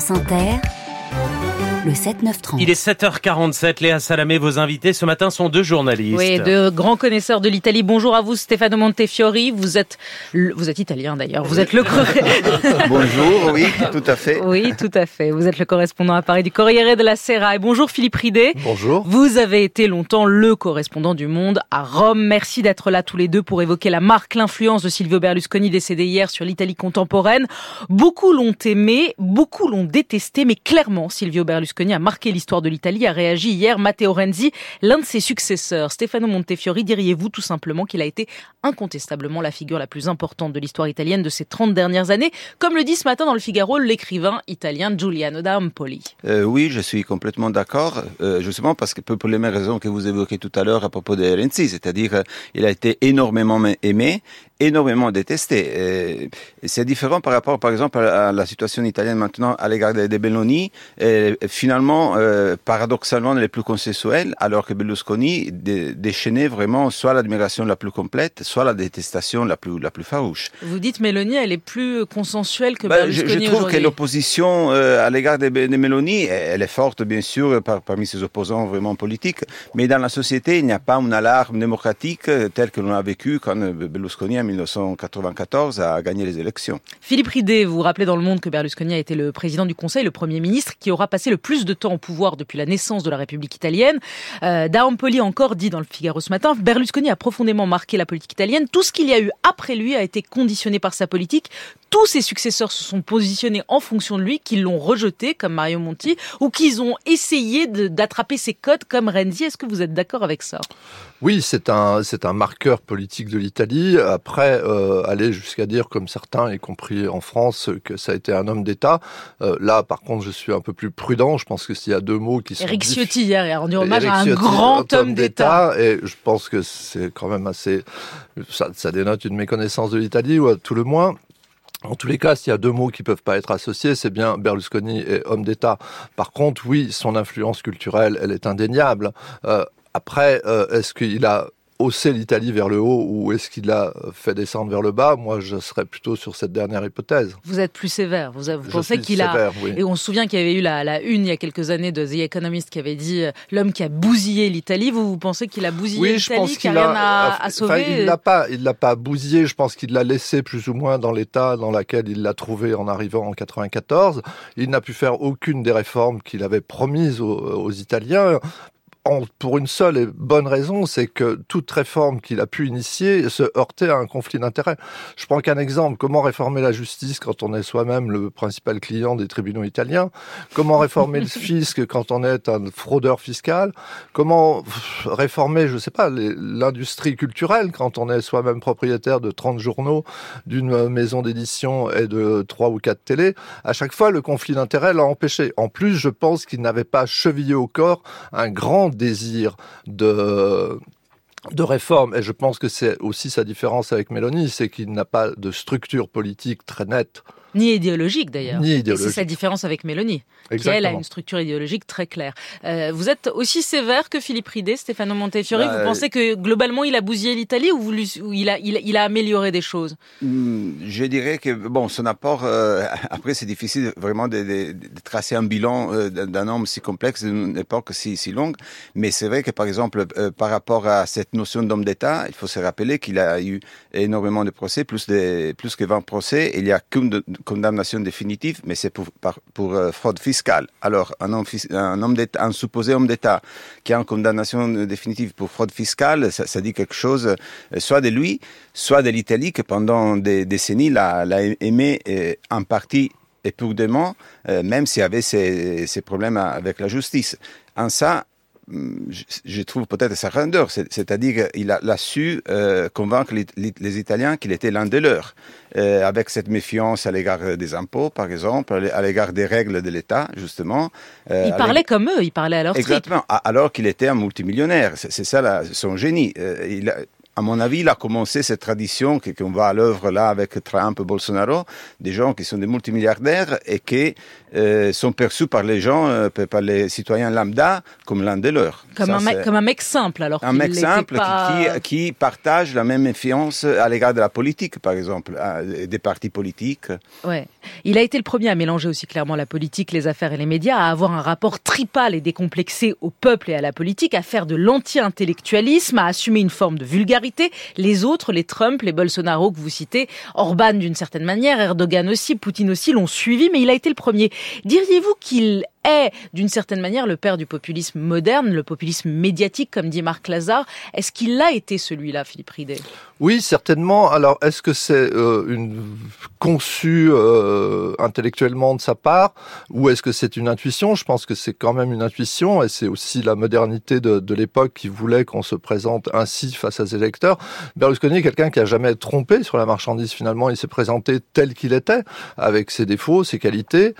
France le 7-9-30. Il est 7h47, Léa Salamé, vos invités ce matin sont deux journalistes. Oui, deux grands connaisseurs de l'Italie. Bonjour à vous, Stefano Montefiori. Vous êtes, le- vous êtes italien d'ailleurs. Vous êtes le Bonjour, oui, tout à fait. oui, tout à fait. Vous êtes le correspondant à Paris du Corriere della Sera. Et bonjour Philippe Ridé. Bonjour. Vous avez été longtemps le correspondant du Monde à Rome. Merci d'être là tous les deux pour évoquer la marque, l'influence de Silvio Berlusconi décédé hier sur l'Italie contemporaine. Beaucoup l'ont aimé, beaucoup l'ont détesté, mais clairement, Silvio Berlusconi a marqué l'histoire de l'Italie, a réagi hier Matteo Renzi, l'un de ses successeurs. Stefano Montefiori, diriez-vous tout simplement qu'il a été incontestablement la figure la plus importante de l'histoire italienne de ces 30 dernières années, comme le dit ce matin dans le Figaro l'écrivain italien Giuliano d'Ampoli. Euh, oui, je suis complètement d'accord, euh, justement parce que pour les mêmes raisons que vous évoquez tout à l'heure à propos de Renzi, c'est-à-dire euh, il a été énormément aimé, énormément détesté. C'est différent par rapport, par exemple, à la situation italienne maintenant à l'égard des, des Belloni. Et finalement, euh, paradoxalement, elle est plus consensuelle, alors que Berlusconi dé- déchaînait vraiment soit l'admiration la plus complète, soit la détestation la plus, la plus farouche. Vous dites Mélanie, elle est plus consensuelle que je, Berlusconi je trouve que l'opposition euh, à l'égard de, de Meloni, elle est forte, bien sûr, par- parmi ses opposants vraiment politiques, mais dans la société, il n'y a pas une alarme démocratique euh, telle que l'on a vécu quand Berlusconi, en 1994, a gagné les élections. Philippe Ridé, vous vous rappelez dans le monde que Berlusconi a été le président du Conseil, le Premier ministre, qui aura passé le plus de temps au pouvoir depuis la naissance de la République italienne. Euh, D'Ampoli encore dit dans le Figaro ce matin, Berlusconi a profondément marqué la politique italienne. Tout ce qu'il y a eu après lui a été conditionné par sa politique. Tous ses successeurs se sont positionnés en fonction de lui, qu'ils l'ont rejeté, comme Mario Monti, ou qu'ils ont essayé d'attraper ses codes, comme Renzi. Est-ce que vous êtes d'accord avec ça? Oui, c'est un c'est un marqueur politique de l'Italie. Après, euh, aller jusqu'à dire, comme certains, y compris en France, que ça a été un homme d'État. euh, là, par contre, je suis un peu plus prudent. Je pense que s'il y a deux mots qui sont Eric Ciotti hier a rendu hommage à un Ciotti, grand homme d'État. Et je pense que c'est quand même assez. Ça, ça dénote une méconnaissance de l'Italie, ou à tout le moins. En tous les cas, s'il y a deux mots qui peuvent pas être associés, c'est bien Berlusconi et homme d'État. Par contre, oui, son influence culturelle, elle est indéniable. Euh, après, euh, est-ce qu'il a haussé l'Italie vers le haut ou est-ce qu'il l'a fait descendre vers le bas? Moi, je serais plutôt sur cette dernière hypothèse. Vous êtes plus sévère. Vous, vous pensez qu'il a. sévère, oui. Et on se souvient qu'il y avait eu la, la une il y a quelques années de The Economist qui avait dit euh, l'homme qui a bousillé l'Italie. Vous, vous pensez qu'il a bousillé Oui, je l'Italie, pense qu'il qu'il n'y a à sauver il l'a pas, il l'a pas bousillé. Je pense qu'il l'a laissé plus ou moins dans l'état dans lequel il l'a trouvé en arrivant en 94. Il n'a pu faire aucune des réformes qu'il avait promises aux, aux Italiens. Pour une seule et bonne raison, c'est que toute réforme qu'il a pu initier se heurtait à un conflit d'intérêts. Je prends qu'un exemple. Comment réformer la justice quand on est soi-même le principal client des tribunaux italiens? Comment réformer le fisc quand on est un fraudeur fiscal? Comment réformer, je sais pas, l'industrie culturelle quand on est soi-même propriétaire de 30 journaux, d'une maison d'édition et de trois ou quatre télés? À chaque fois, le conflit d'intérêts l'a empêché. En plus, je pense qu'il n'avait pas chevillé au corps un grand désir de de réforme, et je pense que c'est aussi sa différence avec Mélanie, c'est qu'il n'a pas de structure politique très nette, Ni idéologique d'ailleurs. ni Et c'est sa différence avec Mélanie, qui elle a une structure idéologique très claire. Euh, vous êtes aussi sévère que Philippe Ridé, Stefano Montefiore. Bah, vous pensez que globalement il a bousillé l'Italie ou, vous il, a, il, a, il a amélioré des choses? Hmm, Je dirais que bon, son apport. euh, après, c'est difficile vraiment de, de- de tracer un bilan euh, d'un homme si complexe d'une époque si, si longue. Mais c'est vrai que par exemple, par rapport à cette notion d'homme d'État, il faut se rappeler qu'il a eu énormément de procès, plus de plus que 20 procès. et Il y a qu'une condamnation définitive, mais c'est pour pour euh, fraude fiscale. Alors un homme un homme supposé homme d'État qui a une condamnation définitive pour fraude fiscale, ça, dit quelque chose euh, soit de lui, soit de l'Italie qui pendant des décennies l'a, aimé euh, en partie éperdument, euh, même s'il y avait ces, ces problèmes avec la justice. En ça, je, trouve peut-être sa grandeur, c'est- c'est-à-dire qu'il a, su euh, convaincre les, Italiens qu'il était l'un des leurs, euh, avec cette méfiance à l'égard des impôts, par exemple, à l'égard des règles de l'État, justement. euh, Il parlait comme eux, il parlait à leur. Exactement, alors qu'il était un multimillionnaire. C'est ça la- son génie. Il a- à mon avis, il a commencé cette tradition qu'on voit à l'œuvre là avec Trump, Bolsonaro, des gens qui sont des multimilliardaires et qui euh, sont perçus par les gens, euh, par les citoyens lambda, comme l'un des leurs. Comme, Ça, un, mec, comme un mec simple, alors un mec simple qui- pas... qui, qui partage la même influence à l'égard de la politique, par exemple, à- des partis politiques. Ouais. Il a été le premier à mélanger aussi clairement la politique, les affaires et les médias, à avoir un rapport tripal et décomplexé au peuple et à la politique, à faire de l'anti-intellectualisme, à assumer une forme de vulgarité. Les autres, les Trump, les Bolsonaro que vous citez, Orban d'une certaine manière, Erdogan aussi, Poutine aussi, l'ont suivi, mais il a été le premier. Diriez-vous qu'il est d'une certaine manière le père du populisme moderne, le populisme médiatique, comme dit Marc Lazare Est-ce qu'il a été celui-là, Philippe Ridet? Oui, certainement. Alors, est-ce que c'est euh, une conçu euh, intellectuellement de sa part, ou est-ce que c'est une intuition? Je pense que c'est quand même une intuition, et c'est aussi la modernité de, l'époque qui voulait qu'on se présente ainsi face à ses électeurs. Berlusconi est quelqu'un qui a jamais trompé sur la marchandise. Finalement, il s'est présenté tel qu'il était, avec ses défauts, ses qualités,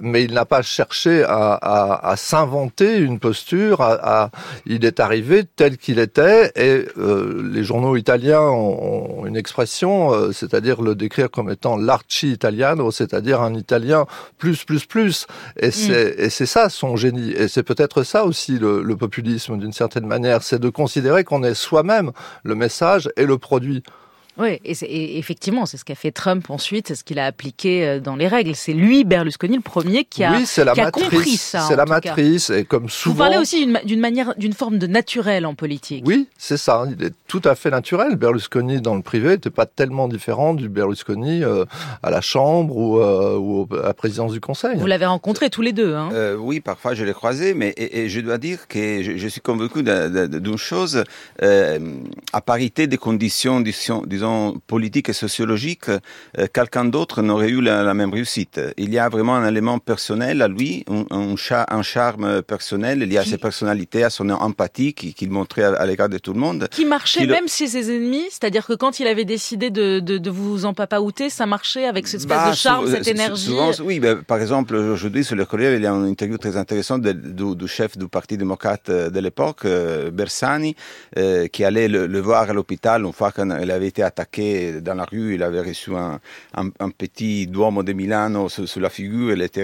mais il n'a pas cherché à, à, à s'inventer une posture. À, à- il est arrivé tel qu'il était, et euh, les journaux italiens ont, ont une expression, euh, c'est-à-dire le décrire comme étant l'archi italiano, c'est-à-dire un italien plus plus plus. Et c'est et c'est ça son génie. Et c'est peut-être ça aussi le, le populisme d'une certaine manière, c'est de considérer qu'on est soi-même le message et le produit. Oui, et, effectivement, c'est ce qu'a fait Trump ensuite, c'est ce qu'il a appliqué euh, dans les règles. C'est lui, Berlusconi, le premier qui a, oui, c'est la qui a matrice. compris ça. C'est la tout cas. matrice. Et comme Vous souvent. parlez aussi d'une ma- d'une manière, d'une forme de naturel en politique. Oui, c'est ça. Il est tout à fait naturel. Berlusconi dans le privé n'était pas tellement différent du Berlusconi euh, à la Chambre ou, euh, ou à la présidence du Conseil. Vous l'avez rencontré tous les deux. Hein. Euh, oui, parfois je l'ai croisé, mais et, et je dois dire que je, je suis convaincu d'une chose, euh, à parité des conditions, disons, disons politiques et sociologiques, euh, quelqu'un d'autre n'aurait eu la, la même réussite. Il y a vraiment un élément personnel à lui, un, un, cha- un charme personnel, il y a Qui- ses personnalités, à son empathie qui- qu'il montrait à, à l'égard de tout le monde. Qui marchait qui le- même chez ses ennemis, c'est-à-dire que quand il avait décidé de, de, de vous empapaouter, ça marchait avec cette espèce Bah, de charme, cette énergie. souvent, oui, ben, par exemple, aujourd'hui, sur le Corriere, il y a une interview très intéressante de- du, du chef du Parti démocrate euh, de l'époque, euh, Bersani, euh, qui allait le, le voir à l'hôpital une fois qu'il avait été attaqué dans la rue. Il avait reçu un, un, un petit Duomo de Milano sur, sur la figure. Il était,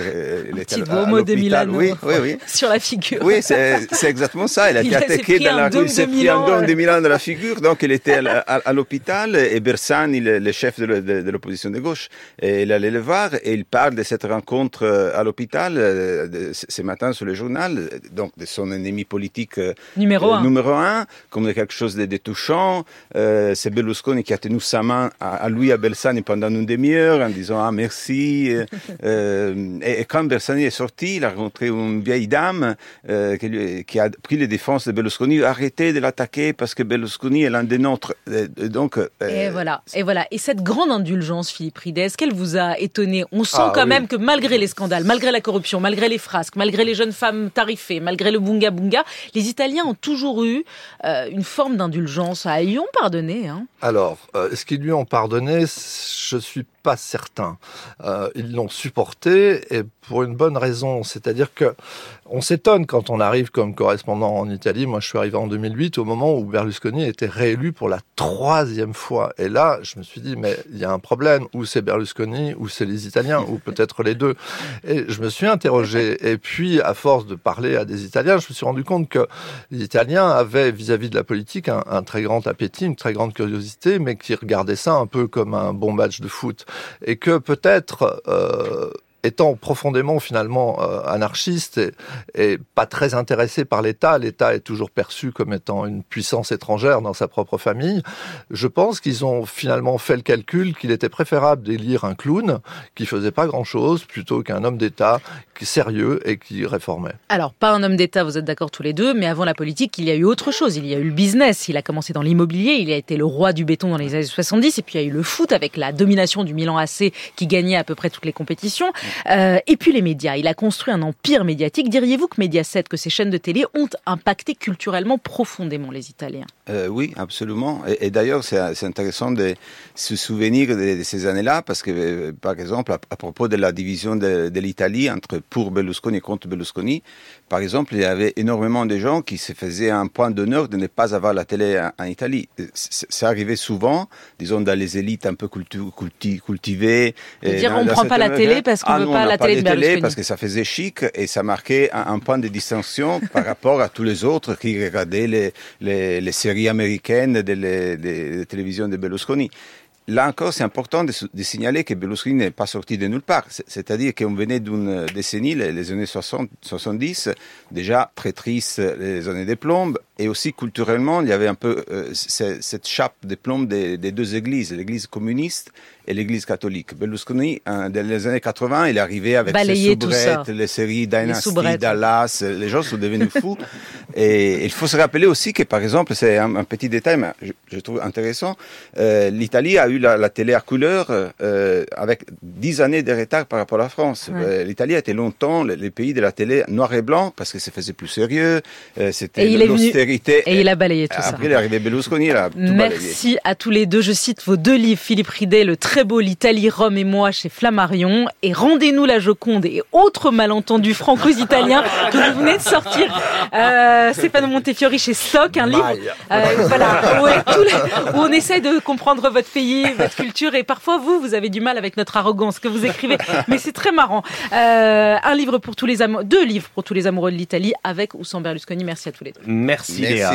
il Un était petit à- Duomo de. Milano. Oui, oui, oui. Sur la figure. Oui, c'est exactement ça. Il a été attaqué dans la rue, il s'est pris un dôme de Milan de la figure, donc il était à, à- à l'hôpital et Bersani, le, le chef de, le- de- de l'opposition de gauche, et il allait le voir et il parle de cette rencontre euh, à l'hôpital euh, ce matin sur le journal, donc de son ennemi politique euh, Numéro euh, un. numéro un, comme de quelque chose de, de touchant. Euh, c'est Berlusconi qui a tenu sa main à, à lui, à Bersani, pendant une demi-heure en disant ah merci. Euh, euh, et, et quand Bersani est sorti, il a rencontré une vieille dame euh, qui, lui- qui a pris les défenses de Berlusconi. Arrêtez de l'attaquer parce que Berlusconi est l'un des nôtres. Euh, donc, euh, Et voilà, et voilà. Et cette grande indulgence, Philippe Ridet, est-ce qu'elle vous a étonné? On sent Ah, quand oui. même que malgré les scandales, malgré la corruption, malgré les frasques, malgré les jeunes femmes tarifées, malgré le bunga bunga, les Italiens ont toujours eu euh, une forme d'indulgence. Ah, ils lui ont pardonné. Hein. Alors, euh, est-ce qu'ils lui ont pardonné Je suis pas certain. Euh, ils l'ont supporté et pour une bonne raison, c'est-à-dire que on s'étonne quand on arrive comme correspondant en Italie. Moi, je suis arrivé en 2008 au moment où Berlusconi était réélu pour la troisième fois. Et là, je me suis dit, mais il y a un problème. Ou c'est Berlusconi, ou c'est les Italiens, ou peut-être les deux. Et je me suis interrogé. Et puis, à force de parler à des Italiens, je me suis rendu compte que les Italiens avaient vis-à-vis de la politique un, très grand appétit, une très grande curiosité, mais qui regardaient ça un peu comme un bon match de foot. Et que peut-être... Euh, étant profondément finalement euh, anarchiste et, et pas très intéressé par l'État, l'État est toujours perçu comme étant une puissance étrangère dans sa propre famille. Je pense qu'ils ont finalement fait le calcul qu'il était préférable d'élire un clown qui faisait pas grand-chose plutôt qu'un homme d'État sérieux et qui réformait. Alors, pas un homme d'État, vous êtes d'accord tous les deux, mais avant la politique, il y a eu autre chose. Il y a eu le business. Il a commencé dans l'immobilier. Il a été le roi du béton dans les années 70. Et puis, il y a eu le foot avec la domination du Milan AC qui gagnait à peu près toutes les compétitions. Euh, et puis les médias. Il a construit un empire médiatique. Diriez-vous que Mediaset, que ces chaînes de télé ont impacté culturellement profondément les Italiens? Euh, Oui, absolument. Et, et d'ailleurs, c'est intéressant de se souvenir de, de ces années-là parce que, euh, par exemple, à, à, propos de la division de, de l'Italie entre pour Berlusconi et contre Berlusconi, par exemple, il y avait énormément de gens qui se faisaient un point d'honneur de ne pas avoir la télé en, en Italie. Ça arrivait souvent, disons, dans les élites un peu cultu, culti, cultivées. Dire, on ne prend pas la télé parce qu'on ah, veut pas la télé de. Télé parce que ça faisait chic et ça marquait un, un point de distinction par rapport à tous les autres qui regardaient les, les, les séries américaines de, les, de, de télévision de Berlusconi. Là encore, c'est important de, de, signaler que Berlusconi n'est pas sorti de nulle part. C'est-à-dire qu'on venait d'une décennie, les, les, années 60, 70, déjà très triste, les années des plombes, et aussi culturellement, il y avait un peu euh, cette chape de plomb des, des deux églises, l'église communiste et l'église catholique. Berlusconi, hein, dans les années 80, il est arrivé avec Balayer ses soubrettes, les séries Dynasty, Dallas, les gens sont devenus fous. et il faut se rappeler aussi que, par exemple, c'est un, un, petit détail, mais je, je trouve intéressant, euh, l'Italie a eu la, la, télé à couleur euh, avec dix années de retard par rapport à la France. Ouais. L'Italie a été longtemps le, le, pays de la télé noir et blanc parce que ça faisait plus sérieux, c'était l'austérité. Et il a balayé tout Après, ça. Après, il est arrivé Berlusconi, il a tout Merci balayé. à tous les deux. Je cite vos deux livres, Philippe Ridet, Le très beau L'Italie, Rome et moi chez Flammarion. Et Rendez-nous la Joconde et autres malentendus franco-italiens que vous venez de sortir. Euh, Stefano Montefiori chez Stock, un livre euh, voilà, où, les, où, on essaie de comprendre votre pays, votre culture. Et parfois, vous, vous avez du mal avec notre arrogance que vous écrivez. Mais c'est très marrant. Euh, un livre pour tous les amoureux, deux livres pour tous les amoureux de l'Italie avec ou sans Berlusconi. Merci à tous les deux. Merci, Merci. Léa.